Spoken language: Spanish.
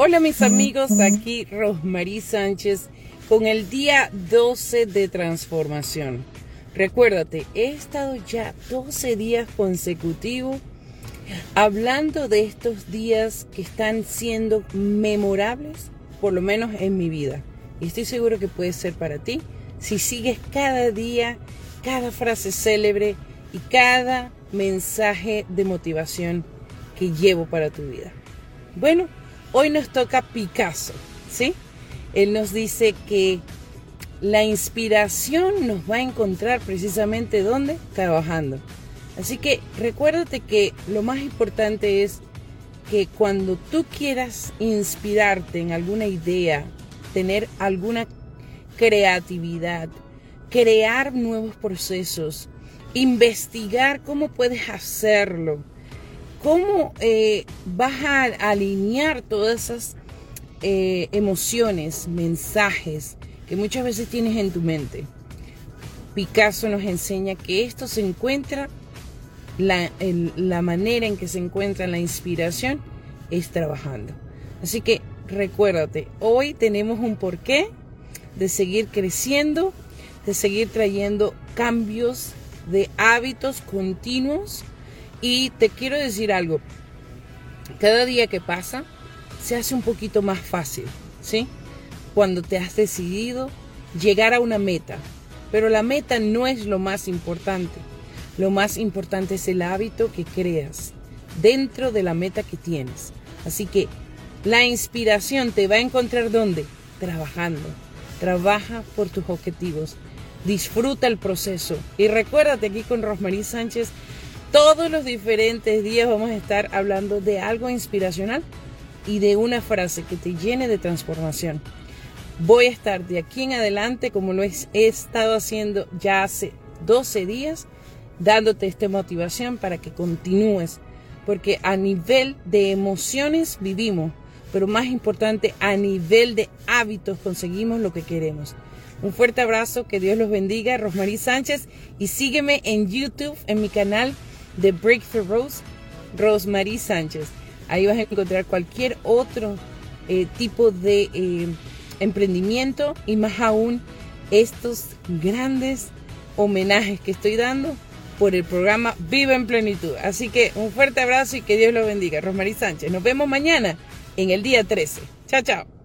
Hola mis amigos, aquí Rosmarie Sánchez con el día 12 de transformación. Recuérdate, he estado ya 12 días consecutivos hablando de estos días que están siendo memorables, por lo menos en mi vida. Y estoy seguro que puede ser para ti si sigues cada día, cada frase célebre y cada mensaje de motivación que llevo para tu vida. Bueno, Hoy nos toca Picasso, ¿sí? Él nos dice que la inspiración nos va a encontrar precisamente ¿dónde? Trabajando. Así que recuérdate que lo más importante es que cuando tú quieras inspirarte en alguna idea, tener alguna creatividad, crear nuevos procesos, investigar cómo puedes hacerlo, ¿Cómo eh, vas a alinear todas esas eh, emociones, mensajes que muchas veces tienes en tu mente? Picasso nos enseña que esto se encuentra, la, la manera en que se encuentra la inspiración es trabajando. Así que recuérdate, hoy tenemos un porqué de seguir creciendo, de seguir trayendo cambios de hábitos continuos y te quiero decir algo, cada día que pasa se hace un poquito más fácil, ¿sí? Cuando te has decidido llegar a una meta. Pero la meta no es lo más importante. Lo más importante es el hábito que creas dentro de la meta que tienes. Así que la inspiración te va a encontrar ¿dónde? Trabajando. Trabaja por tus objetivos. Disfruta el proceso. Y recuérdate aquí con Rosmarie Sánchez todos los diferentes días vamos a estar hablando de algo inspiracional y de una frase que te llene de transformación. Voy a estar de aquí en adelante, como lo he, estado haciendo ya hace 12 días, dándote esta motivación para que continúes. Porque a nivel de emociones vivimos, pero más importante, a nivel de hábitos conseguimos lo que queremos. Un fuerte abrazo, que Dios los bendiga, Rosmarie Sánchez, y sígueme en YouTube, en mi canal de Breakthrough Rose, Rosemary Sánchez. Ahí vas a encontrar cualquier otro eh, tipo de eh, emprendimiento y más aún estos grandes homenajes que estoy dando por el programa Viva en Plenitud. Así que un fuerte abrazo y que Dios lo bendiga. Rosemary Sánchez. Nos vemos mañana en el día 13. Chao, chao.